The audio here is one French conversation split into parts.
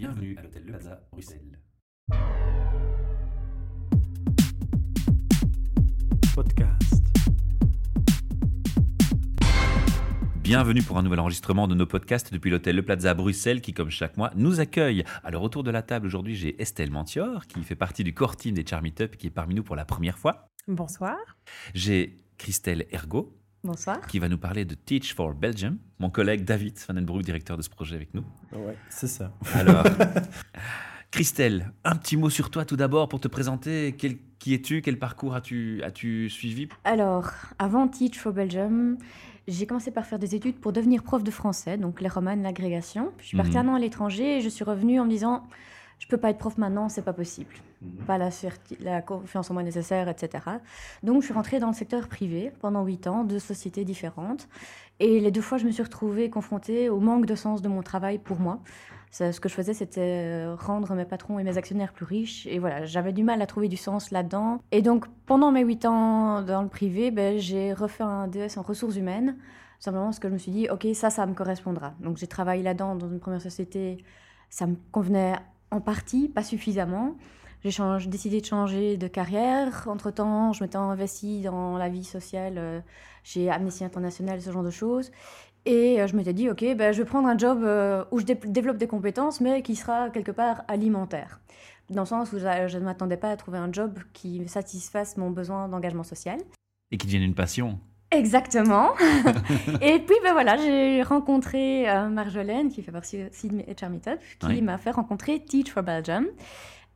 Bienvenue à l'hôtel Le Plaza, Bruxelles. Podcast. Bienvenue pour un nouvel enregistrement de nos podcasts depuis l'hôtel Le Plaza Bruxelles qui, comme chaque mois, nous accueille. Alors, autour de la table aujourd'hui, j'ai Estelle Mantior qui fait partie du core team des Charmy Up qui est parmi nous pour la première fois. Bonsoir. J'ai Christelle Ergo Bonsoir. qui va nous parler de Teach for Belgium. Mon collègue David Van den Broek, directeur de ce projet avec nous. Ouais, c'est ça. Alors, Christelle, un petit mot sur toi tout d'abord pour te présenter. Quel- qui es-tu? Quel parcours as-tu as suivi? Alors, avant Teach for Belgium, j'ai commencé par faire des études pour devenir prof de français, donc les romans, l'agrégation. Puis je suis partie Mhm. un an à l'étranger et je suis revenue en me disant je peux pas être prof maintenant, c'est pas possible. Pas la, confiance en moi nécessaire, etc. Donc je suis rentrée dans le secteur privé pendant huit ans, deux sociétés différentes. Et les deux fois, je me suis retrouvée confrontée au manque de sens de mon travail pour moi. Ça, Ce que je faisais, c'était euh, rendre mes patrons et mes actionnaires plus riches. Et voilà, j'avais du mal à trouver du sens là-dedans. Et donc, pendant mes huit ans dans le privé, ben, j'ai refait un DS en ressources humaines. Simplement parce que je me suis dit, OK, ça, ça me correspondra. Donc, j'ai travaillé là-dedans dans une première société. Ça me convenait en partie, pas suffisamment. J'ai décidé de changer de carrière. Entre-temps, je m'étais investie dans la vie sociale euh, chez Amnesty International, ce genre de choses. Et euh, je m'étais dit, OK, ben, je vais prendre un job euh, où je dé- développe des compétences, mais qui sera quelque part alimentaire. Dans le sens où je ne m'attendais pas à trouver un job qui satisfasse mon besoin d'engagement social. Et qui devienne une passion Exactement. et puis ben voilà, j'ai rencontré euh, Marjolaine, qui fait partie aussi de mes HR Meetup, qui Oui. m'a fait rencontrer Teach for Belgium.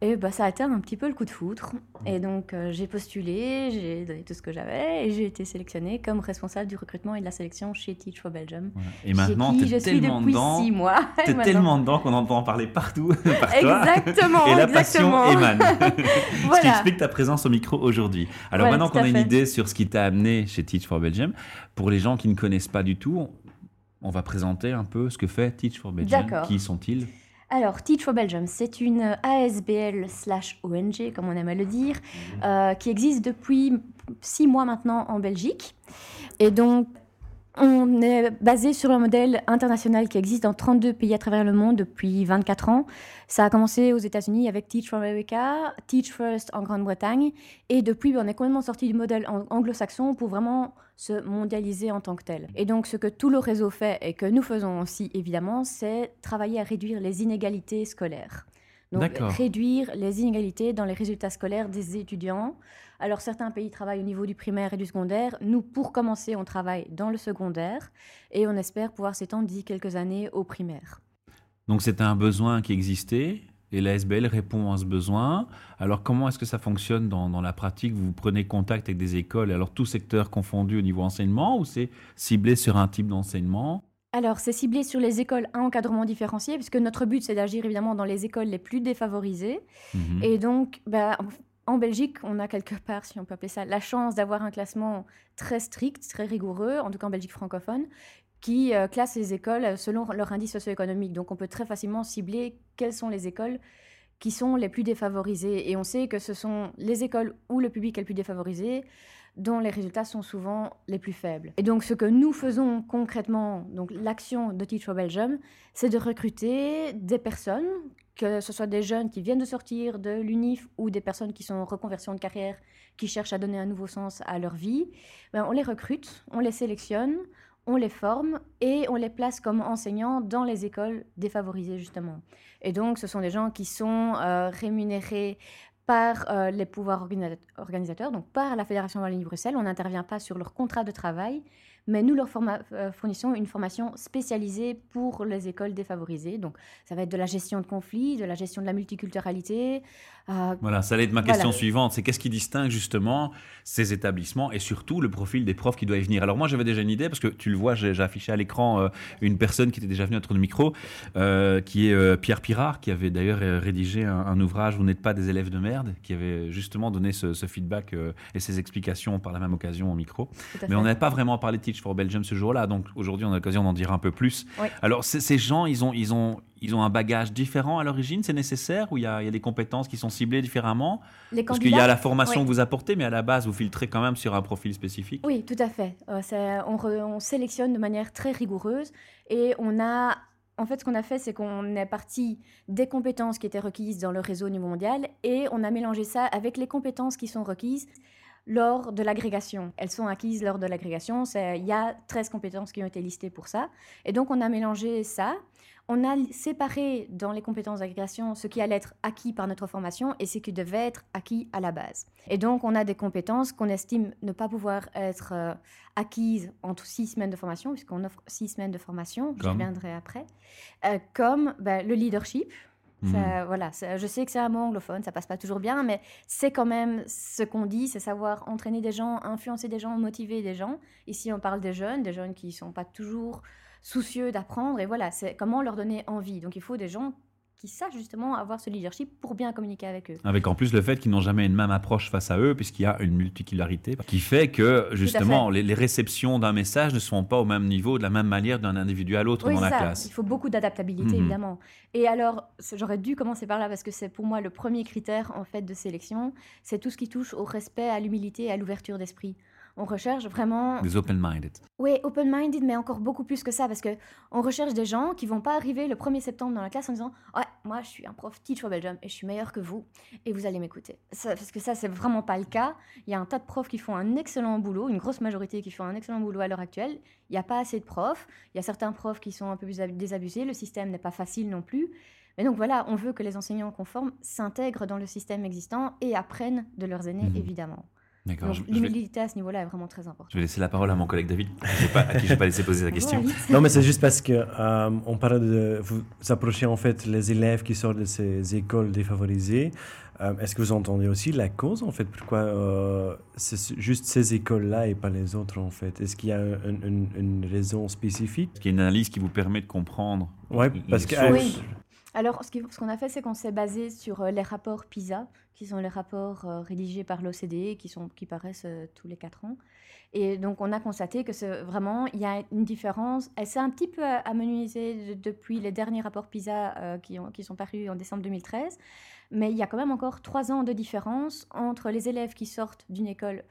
Et bah, ça a été un petit peu le coup de foudre. Et donc euh, j'ai postulé, j'ai donné tout ce que j'avais et j'ai été sélectionnée comme responsable du recrutement et de la sélection chez Teach for Belgium. Voilà. Et maintenant, tu es tellement dedans. six mois. Maintenant- tellement dedans qu'on entend en parler partout par toi. Exactement, Et la exactement. passion émane. Ce qui Voilà. explique ta présence au micro aujourd'hui. Alors Voilà, maintenant qu'on a une idée sur ce qui t'a amené chez Teach for Belgium, pour les gens qui ne connaissent pas du tout, on va présenter un peu ce que fait Teach for Belgium. Qui sont-ils? Alors, Teach for Belgium, c'est une ASBL slash ONG, comme on aime à le dire, euh, qui existe depuis six mois maintenant en Belgique. Et donc, on est basé sur un modèle international qui existe dans 32 pays à travers le monde depuis 24 ans. Ça a commencé aux États-Unis avec Teach for America, Teach First en Grande-Bretagne. Et depuis, on est complètement sorti du modèle ang- anglo-saxon pour vraiment se mondialiser en tant que tel. Et donc, ce que tout le réseau fait et que nous faisons aussi, évidemment, c'est travailler à réduire les inégalités scolaires. Donc, réduire les inégalités dans les résultats scolaires des étudiants. Alors, certains pays travaillent au niveau du primaire et du secondaire. Nous, pour commencer, on travaille dans le secondaire et on espère pouvoir s'étendre d'ici quelques années au primaire. Donc c'était un besoin qui existait et la SBL répond à ce besoin. Alors comment est-ce que ça fonctionne dans, dans la pratique? Vous prenez contact avec des écoles, alors tout secteur confondu au niveau enseignement ou c'est ciblé sur un type d'enseignement? Alors, c'est ciblé sur les écoles à encadrement différencié, puisque notre but, c'est d'agir évidemment dans les écoles les plus défavorisées. Mhm. Et donc, bah, en Belgique, on a quelque part, si on peut appeler ça, la chance d'avoir un classement très strict, très rigoureux, en tout cas en Belgique francophone, qui euh, classe les écoles selon leur indice socio-économique. Donc, on peut très facilement cibler quelles sont les écoles qui sont les plus défavorisées. Et on sait que ce sont les écoles où le public est le plus défavorisé dont les résultats sont souvent les plus faibles. Et donc, ce que nous faisons concrètement, donc l'action de Teach for Belgium, c'est de recruter des personnes, que ce soit des jeunes qui viennent de sortir de l'UNIF ou des personnes qui sont en reconversion de carrière, qui cherchent à donner un nouveau sens à leur vie. Ben, on les recrute, on les sélectionne, on les forme et on les place comme enseignants dans les écoles défavorisées, justement. Et donc, ce sont des gens qui sont euh, rémunérés par euh, les pouvoirs organisa- organisateurs, donc par la Fédération Wallonie-Bruxelles. On n'intervient pas sur leur contrat de travail, mais nous leur euh, fournissons une formation spécialisée pour les écoles défavorisées. Donc, ça va être de la gestion de conflits, de la gestion de la multiculturalité. euh, Voilà, ça allait être ma question suivante. C'est qu'est-ce qui distingue justement ces établissements et surtout le profil des profs qui doivent y venir? Alors moi j'avais déjà une idée parce que tu le vois, j'ai affiché à l'écran euh, une personne qui était déjà venue à notre micro, euh, qui est Pierre Pirard, qui avait d'ailleurs rédigé un, un ouvrage Vous n'êtes pas des élèves de merde, qui avait justement donné ce, ce feedback et ces explications par la même occasion au micro. Mais on n'avait pas vraiment parlé de Teach for Belgium ce jour-là, donc aujourd'hui on a l'occasion d'en dire un peu plus. Oui. Alors ces gens, ils ont, ils, ont, ils ont un bagage différent à l'origine, c'est nécessaire? Ou il y, a, il y a des compétences qui sont ciblées différemment? Les Parce qu'il y a la formation oui. que vous apportez, mais à la base, vous filtrez quand même sur un profil spécifique. Oui, tout à fait. Euh, on, re- on sélectionne de manière très rigoureuse et on a en fait, ce qu'on a fait, c'est qu'on est parti des compétences qui étaient requises dans le réseau au niveau mondial et on a mélangé ça avec les compétences qui sont requises lors de l'agrégation. Elles sont acquises lors de l'agrégation. Il y a 13 compétences qui ont été listées pour ça. Et donc, on a mélangé ça. On a séparé dans les compétences d'agrégation ce qui allait être acquis par notre formation et ce qui devait être acquis à la base. Et donc, on a des compétences qu'on estime ne pas pouvoir être euh, acquises entre six semaines de formation, puisqu'on offre six semaines de formation, j'y reviendrai après, euh, comme ben, le leadership, Mhm. voilà, je sais que c'est un mot anglophone, ça passe pas toujours bien, mais c'est quand même ce qu'on dit, c'est savoir entraîner des gens, influencer des gens, motiver des gens. Ici, on parle des jeunes, des jeunes qui sont pas toujours soucieux d'apprendre, et voilà, c'est comment leur donner envie. Donc, il faut des gens qui sachent justement avoir ce leadership pour bien communiquer avec eux. Avec en plus le fait qu'ils n'ont jamais une même approche face à eux, puisqu'il y a une multicularité qui fait que justement les, réceptions d'un message ne sont pas au même niveau, de la même manière d'un individu à l'autre dans la classe. Il faut beaucoup d'adaptabilité mhm. évidemment. Et alors, j'aurais dû commencer par là parce que c'est pour moi le premier critère en fait de sélection, c'est tout ce qui touche au respect, à l'humilité et à l'ouverture d'esprit on recherche vraiment... Des open-minded. Oui, open-minded, mais encore beaucoup plus que ça, parce que on recherche des gens qui vont pas arriver le 1er septembre dans la classe en disant « Ouais, moi, je suis un prof teach Belgium et je suis meilleur que vous, et vous allez m'écouter. » Parce que ça, c'est vraiment pas le cas. Il y a un tas de profs qui font un excellent boulot, une grosse majorité qui font un excellent boulot à l'heure actuelle. Il n'y a pas assez de profs. Il y a certains profs qui sont un peu plus désabusés. Le système n'est pas facile non plus. Mais donc voilà, on veut que les enseignants conformes s'intègrent dans le système existant et apprennent de leurs aînés, mhm. évidemment. L'humilité à ce niveau-là est vraiment très importante. Je vais laisser la parole à mon collègue David, à qui je n'ai pas laissé poser la question. non, mais c'est juste parce que euh, on parle de vous approchez en fait les élèves qui sortent de ces écoles défavorisées. Euh, est-ce que vous entendez aussi la cause en fait? Pourquoi euh, c'est juste ces écoles-là et pas les autres en fait? Est-ce qu'il y a une, raison spécifique? Est-ce qu'il y a une analyse qui vous permet de comprendre Ouais, parce que oui. Alors, ce qu'on a fait, c'est qu'on s'est basé sur les rapports PISA, qui sont les rapports euh, rédigés par l'OCDE, qui, paraissent euh, tous les quatre ans. Et donc, on a constaté que vraiment, il y a une différence. Elle s'est un petit peu amenuisée depuis les derniers rapports PISA euh, qui sont parus en décembre 2013. Mais il y a quand même encore trois ans de différence entre les élèves qui sortent d'une école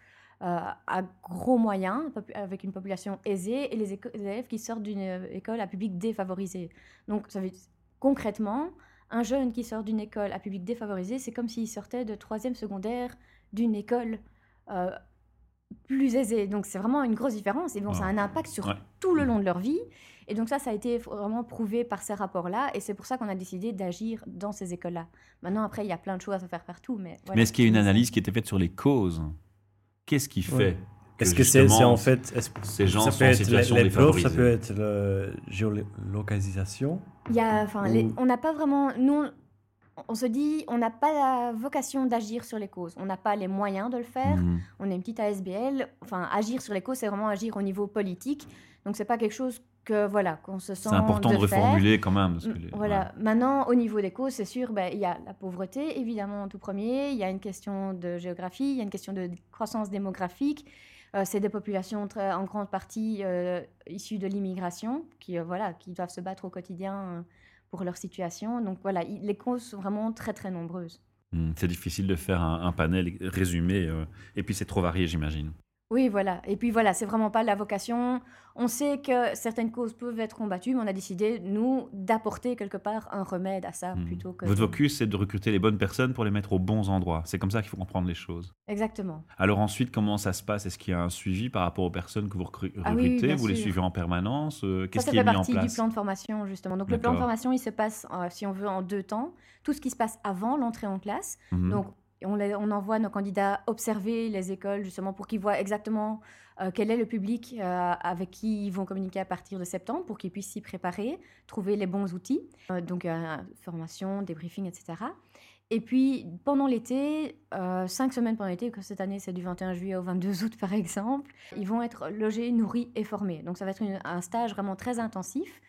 à gros moyens, avec une population aisée, et les, élèves qui sortent d'une école à public défavorisé. Donc, ça veut, concrètement, un jeune qui sort d'une école à public défavorisé, c'est comme s'il sortait de troisième secondaire d'une école euh, plus aisée. Donc c'est vraiment une grosse différence. Et bon, ça a un impact sur tout le long de leur vie. Et donc ça, ça a été vraiment prouvé par ces rapports-là. Et c'est pour ça qu'on a décidé d'agir dans ces écoles-là. Maintenant, après, il y a plein de choses à faire partout. Mais, mais est-ce qu'il y a une analyse qui a été faite sur les causes? Qu'est-ce qui fait est-ce que c'est en fait. ces gens ça sont en situation les, ça peut être la géolocalisation Il y a, enfin, on n'a pas vraiment. Nous, on se dit, on n'a pas la vocation d'agir sur les causes. On n'a pas les moyens de le faire. Mhm. On est une petite ASBL. Enfin, agir sur les causes, c'est vraiment agir au niveau politique. Donc, c'est pas quelque chose que voilà qu'on se sent. C'est important de, reformuler quand même. voilà. Maintenant, au niveau des causes, c'est sûr, ben, il y a la pauvreté évidemment en tout premier. Il y a une question de géographie. Il y a une question de croissance démographique. Euh, c'est des populations en grande partie euh, issues de l'immigration qui, euh, voilà, qui doivent se battre au quotidien pour leur situation. Donc voilà, les causes sont vraiment très très nombreuses. Hmm, c'est difficile de faire un panel résumé, et puis c'est trop varié, j'imagine. Oui, voilà. Et puis voilà, c'est vraiment pas la vocation. On sait que certaines causes peuvent être combattues, mais on a décidé, nous, d'apporter quelque part un remède à ça hmm. plutôt que. Votre focus, c'est de recruter les bonnes personnes pour les mettre aux bons endroits. C'est comme ça qu'il faut comprendre les choses. Exactement. Alors ensuite, comment ça se passe? Est-ce qu'il y a un suivi par rapport aux personnes que vous ah recrutez? Vous les suivez en permanence? Euh, Qu'est-ce qui est mis en place Ça fait partie du plan de formation, justement. Donc le plan de formation, il se passe, euh, si on veut, en deux temps. Tout ce qui se passe avant l'entrée en classe. Mhm. Donc on, envoie nos candidats observer les écoles justement pour qu'ils voient exactement euh, quel est le public euh, avec qui ils vont communiquer à partir de septembre pour qu'ils puissent s'y préparer, trouver les bons outils, euh, donc formation, débriefing, etc. Et puis pendant l'été, cinq semaines pendant l'été, que cette année c'est du 21 juillet au 22 août par exemple, ils vont être logés, nourris et formés. Donc ça va être un stage vraiment très intensif.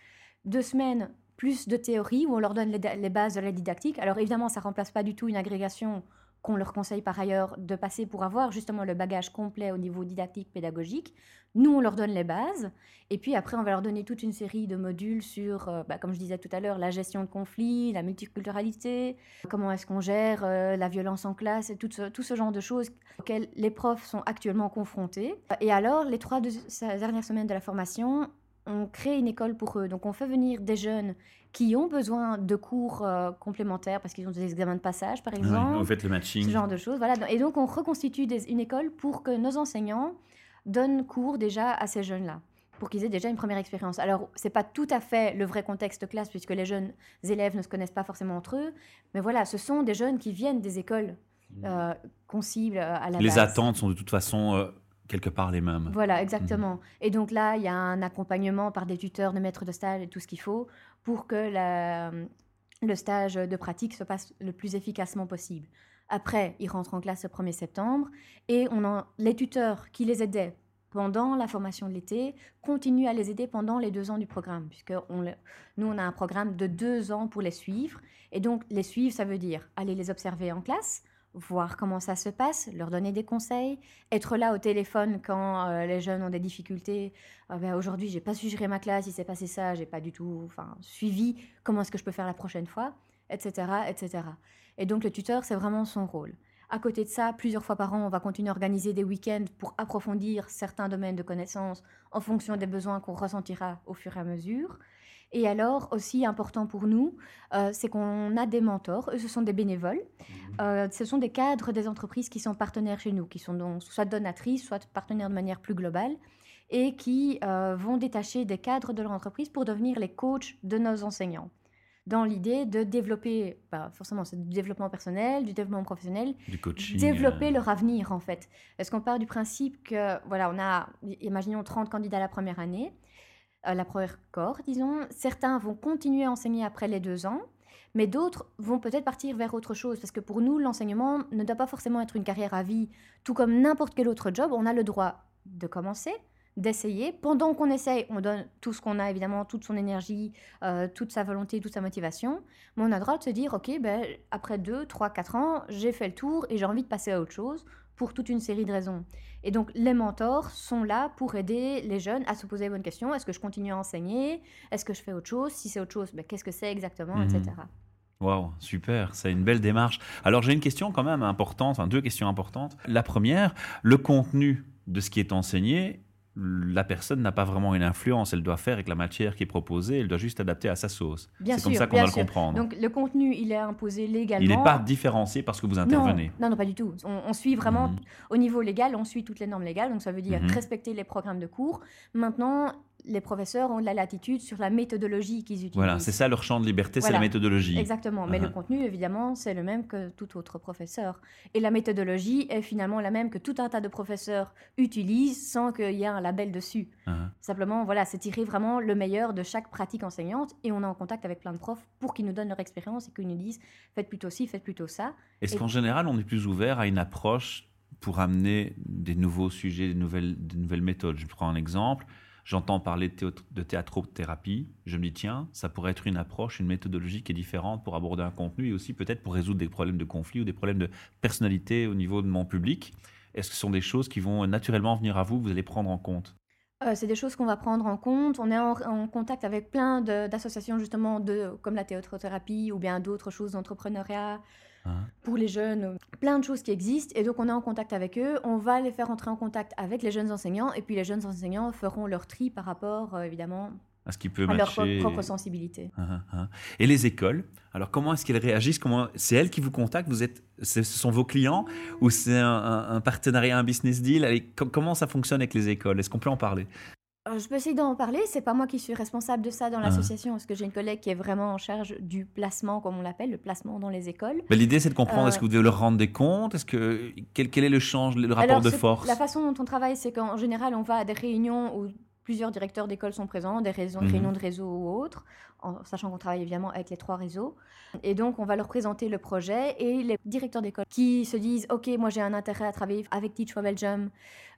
Deux semaines plus de théorie où on leur donne les, les bases de la didactique. Alors évidemment, ça remplace pas du tout une agrégation qu'on leur conseille par ailleurs de passer pour avoir justement le bagage complet au niveau didactique pédagogique. Nous, on leur donne les bases, et puis après, on va leur donner toute une série de modules sur, euh, bah, comme je disais tout à l'heure, la gestion de conflits, la multiculturalité, comment est-ce qu'on gère euh, la violence en classe, et tout ce, tout ce genre de choses auxquelles les profs sont actuellement confrontés. Et alors, les trois dernières semaines de la formation, on crée une école pour eux. Donc on fait venir des jeunes qui ont besoin de cours euh, complémentaires parce qu'ils ont des examens de passage, par exemple. vous faites le matching. Ce genre de choses. Voilà. Et donc on reconstitue une école pour que nos enseignants donnent cours déjà à ces jeunes-là pour qu'ils aient déjà une première expérience. Alors, ce n'est pas tout à fait le vrai contexte classe, puisque les jeunes élèves ne se connaissent pas forcément entre eux, mais voilà, ce sont des jeunes qui viennent des écoles mmh. euh, qu'on cible euh, à la Les attentes sont de toute façon euh, quelque part les mêmes. Voilà, exactement. Mmh. Et donc là, il y a un accompagnement par des tuteurs, des maîtres de stage et tout ce qu'il faut pour que le stage de pratique se passe le plus efficacement possible. Après, ils rentrent en classe le 1er septembre et on en, les tuteurs qui les aidaient pendant la formation de l'été continuent à les aider pendant les deux ans du programme, puisque nous, on a un programme de deux ans pour les suivre. Et donc, les suivre, ça veut dire aller les observer en classe, voir comment ça se passe, leur donner des conseils, être là au téléphone quand euh, les jeunes ont des difficultés. Ah ben, aujourd'hui, j'ai pas su gérer ma classe, il s'est passé ça, j'ai pas du tout enfin, suivi. Comment est-ce que je peux faire la prochaine fois, etc., etc. Et donc le tuteur, c'est vraiment son rôle. À côté de ça, plusieurs fois par an, on va continuer à organiser des week-ends pour approfondir certains domaines de connaissances en fonction des besoins qu'on ressentira au fur et à mesure. Et alors, aussi important pour nous, euh, c'est qu'on a des mentors. Eux, ce sont des bénévoles. Mmh. Euh, ce sont des cadres des entreprises qui sont partenaires chez nous, qui sont donc soit donatrices, soit partenaires de manière plus globale, et qui euh, vont détacher des cadres de leur entreprise pour devenir les coachs de nos enseignants dans l'idée de développer, bah, forcément, c'est du développement personnel, du développement professionnel, du coaching, développer leur avenir en fait. Est-ce qu'on part du principe que, voilà, on a, imaginons 30 candidats la première année, la première corps, disons, certains vont continuer à enseigner après les deux ans, mais d'autres vont peut-être partir vers autre chose, parce que pour nous, l'enseignement ne doit pas forcément être une carrière à vie, tout comme n'importe quel autre job, on a le droit de commencer, d'essayer. Pendant qu'on essaye, on donne tout ce qu'on a, évidemment, toute son énergie, euh, toute sa volonté, toute sa motivation. Mais on a le droit de se dire, OK, ben, après 2, 3, 4 ans, j'ai fait le tour et j'ai envie de passer à autre chose pour toute une série de raisons. Et donc, les mentors sont là pour aider les jeunes à se poser les bonnes questions. Est-ce que je continue à enseigner? Est-ce que je fais autre chose? Si c'est autre chose, ben, qu'est-ce que c'est exactement, etc. Mhm. Waouh, super, c'est une belle démarche. Alors j'ai une question quand même importante, enfin deux questions importantes. La première, le contenu de ce qui est enseigné la personne n'a pas vraiment une influence. Elle doit faire avec la matière qui est proposée, elle doit juste adapter à sa sauce. C'est comme ça qu'on doit le comprendre. Donc le contenu, il est imposé légalement. Il n'est pas différencié parce que vous intervenez. Non, non, pas du tout. On, suit vraiment, mhm. au niveau légal, on suit toutes les normes légales. Donc ça veut dire mhm. respecter les programmes de cours. Maintenant, les professeurs ont de la latitude sur la méthodologie qu'ils utilisent. Voilà, c'est ça leur champ de liberté, c'est la méthodologie. Exactement, mais le uh-huh. contenu, évidemment, c'est le même que tout autre professeur. Et la méthodologie est finalement la même que tout un tas de professeurs utilisent sans qu'il y ait un label dessus. Uh-huh. Simplement, voilà, c'est tirer vraiment le meilleur de chaque pratique enseignante et on est en contact avec plein de profs pour qu'ils nous donnent leur expérience et qu'ils nous disent faites plutôt ci, faites plutôt ça. Est-ce qu'en général, on est plus ouvert à une approche pour amener des nouveaux sujets, des nouvelles, des nouvelles méthodes? Je prends un exemple J'entends parler de, théâtrothérapie. Je me dis, tiens, ça pourrait être une approche, une méthodologie qui est différente pour aborder un contenu et aussi peut-être pour résoudre des problèmes de conflit ou des problèmes de personnalité au niveau de mon public. Est-ce que ce sont des choses qui vont naturellement venir à vous, que vous allez prendre en compte? Euh, c'est des choses qu'on va prendre en compte. On est en, contact avec plein d'associations justement de, comme la théâtrothérapie ou bien d'autres choses d'entrepreneuriat, Hein. pour les jeunes, plein de choses qui existent. Et donc, on est en contact avec eux. On va les faire entrer en contact avec les jeunes enseignants. Et puis, les jeunes enseignants feront leur tri par rapport, euh, évidemment, à ce qui peut à leur propre sensibilité. Hein, hein, Et les écoles Alors, comment est-ce qu'elles réagissent? Comment C'est elles qui vous contactent? Vous êtes, ce sont vos clients? Ou c'est un, partenariat, un business deal? Comment ça fonctionne avec les écoles? Est-ce qu'on peut en parler? Euh, je peux essayer d'en parler. C'est pas moi qui suis responsable de ça dans ah. l'association, parce que j'ai une collègue qui est vraiment en charge du placement, comme on l'appelle, le placement dans les écoles. L'idée, c'est de comprendre est-ce que vous devez leur rendre des comptes? Est-ce que quel, quel, est le change, le rapport de force? La façon dont on travaille, c'est qu'en général, on va à des réunions où plusieurs directeurs d'école sont présents, des mhm. réunions de réseau ou autres, en sachant qu'on travaille évidemment avec les trois réseaux. Et donc, on va leur présenter le projet et les directeurs d'école qui se disent Ok, moi j'ai un intérêt à travailler avec Teach for Belgium,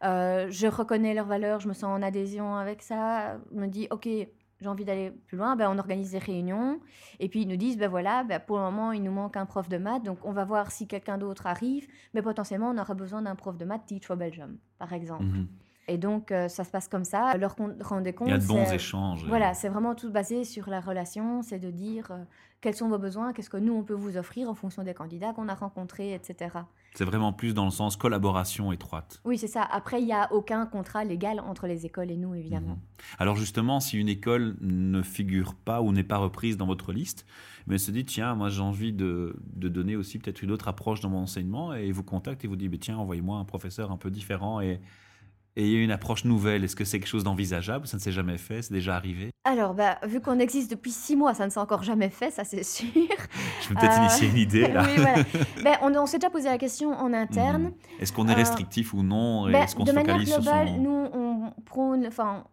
euh, je reconnais leurs valeurs, je me sens en adhésion avec ça, me dit Ok, j'ai envie d'aller plus loin, ben, on organise des réunions. Et puis ils nous disent, ben voilà, ben, pour le moment, il nous manque un prof de maths, donc on va voir si quelqu'un d'autre arrive. Mais potentiellement, on aura besoin d'un prof de maths Teach for Belgium, par exemple. Mhm. Et donc, euh, ça se passe comme ça. Leur rendez compte. Il y a de bons c'est- échanges. Voilà, c'est vraiment tout basé sur la relation. C'est de dire euh, quels sont vos besoins, qu'est-ce que nous, on peut vous offrir en fonction des candidats qu'on a rencontrés, etc. C'est vraiment plus dans le sens collaboration étroite. Oui, c'est ça. Après, il n'y a aucun contrat légal entre les écoles et nous, évidemment. Mhm. Alors justement, si une école ne figure pas ou n'est pas reprise dans votre liste, mais se dit, tiens, moi j'ai envie de, de donner aussi peut-être une autre approche dans mon enseignement, et vous contacte et vous dit, tiens, envoyez-moi un professeur un peu différent et, et il y a une approche nouvelle. Est-ce que c'est quelque chose d'envisageable? Ça ne s'est jamais fait C'est déjà arrivé? Alors, bah, vu qu'on existe depuis six mois, ça ne s'est encore jamais fait, ça c'est sûr. Je vais peut-être Euh, initier une idée là. oui, voilà. Ben, on, on s'est déjà posé la question en interne. Mhm. Est-ce qu'on est Euh, restrictif ou non? Ben, Est-ce qu'on de se manière globale, son... nous, on prône enfin,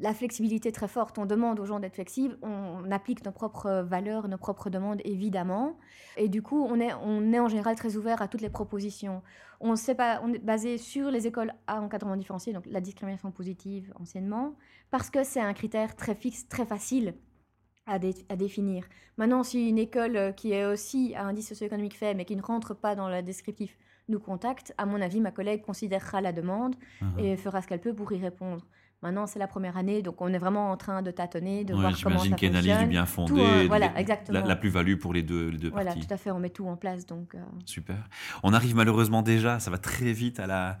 la flexibilité très forte. On demande aux gens d'être flexibles. On applique nos propres valeurs, nos propres demandes, évidemment. Et du coup, on est, on est en général très ouvert à toutes les propositions. On, sait pas, on est basé sur les écoles à encadrement différencié, donc la discrimination positive anciennement, parce que c'est un critère très fixe, très facile à, dé- à définir. Maintenant, si une école qui est aussi à indice socio-économique faible, mais qui ne rentre pas dans le descriptif, nous contacte, à mon avis, ma collègue considérera la demande Mhm. et fera ce qu'elle peut pour y répondre. Maintenant, c'est la première année, donc on est vraiment en train de tâtonner, de Ouais, voir comment J'imagine ça qu'il y a une analyse du fonctionne. bien fondé, Tout, euh, de- voilà, exactement. la, la plus-value pour les deux, les deux Voilà, parties. tout à fait, on met tout en place. Donc, euh, Super. On arrive malheureusement déjà, ça va très vite à, la,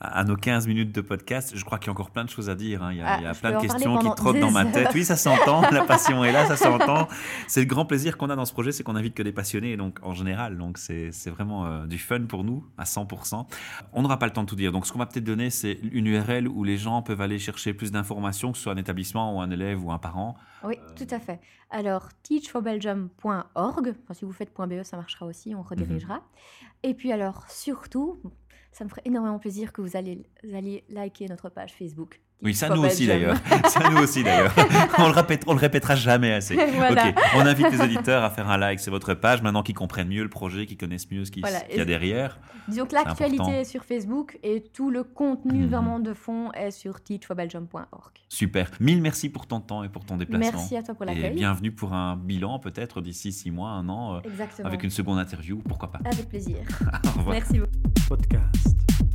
à nos 15 minutes de podcast. Je crois qu'il y a encore plein de choses à dire. hein. Il y a, Ah, il y a je plein de questions qui trottent dans ma tête. Oui, ça s'entend. la passion est là, ça s'entend. C'est le grand plaisir qu'on a dans ce projet, c'est qu'on invite que des passionnés, donc en général. Donc c'est vraiment euh, du fun pour nous à 100%. On n'aura pas le temps de tout dire. Donc ce qu'on va peut-être donner, c'est une URL où les gens peuvent aller chercher plus d'informations, que ce soit un établissement ou un élève ou un parent. oui, tout à fait. Alors, teachforbelgium.org, enfin, si vous faites .be, ça marchera aussi, on redirigera. Mhm. Et puis alors, surtout, ça me ferait énormément plaisir que vous alliez liker notre page Facebook. Oui, ça nous aussi d'ailleurs. ça nous aussi d'ailleurs. on le répète, on le répétera jamais assez. Voilà. On invite les auditeurs à faire un like sur votre page maintenant qu'ils comprennent mieux le projet, qu'ils connaissent mieux ce Voilà. qu'il y a derrière. Disons que l'actualité est sur Facebook et tout le contenu Mhm. vraiment de fond est sur teachforbelgium.org. Super. Mille merci pour ton temps et pour ton déplacement. Merci à toi pour Et l'accueil. bienvenue pour un bilan peut-être d'ici six mois, un an, euh, Exactement. avec une seconde interview, pourquoi pas. Avec plaisir. Au revoir. Merci beaucoup. Podcast.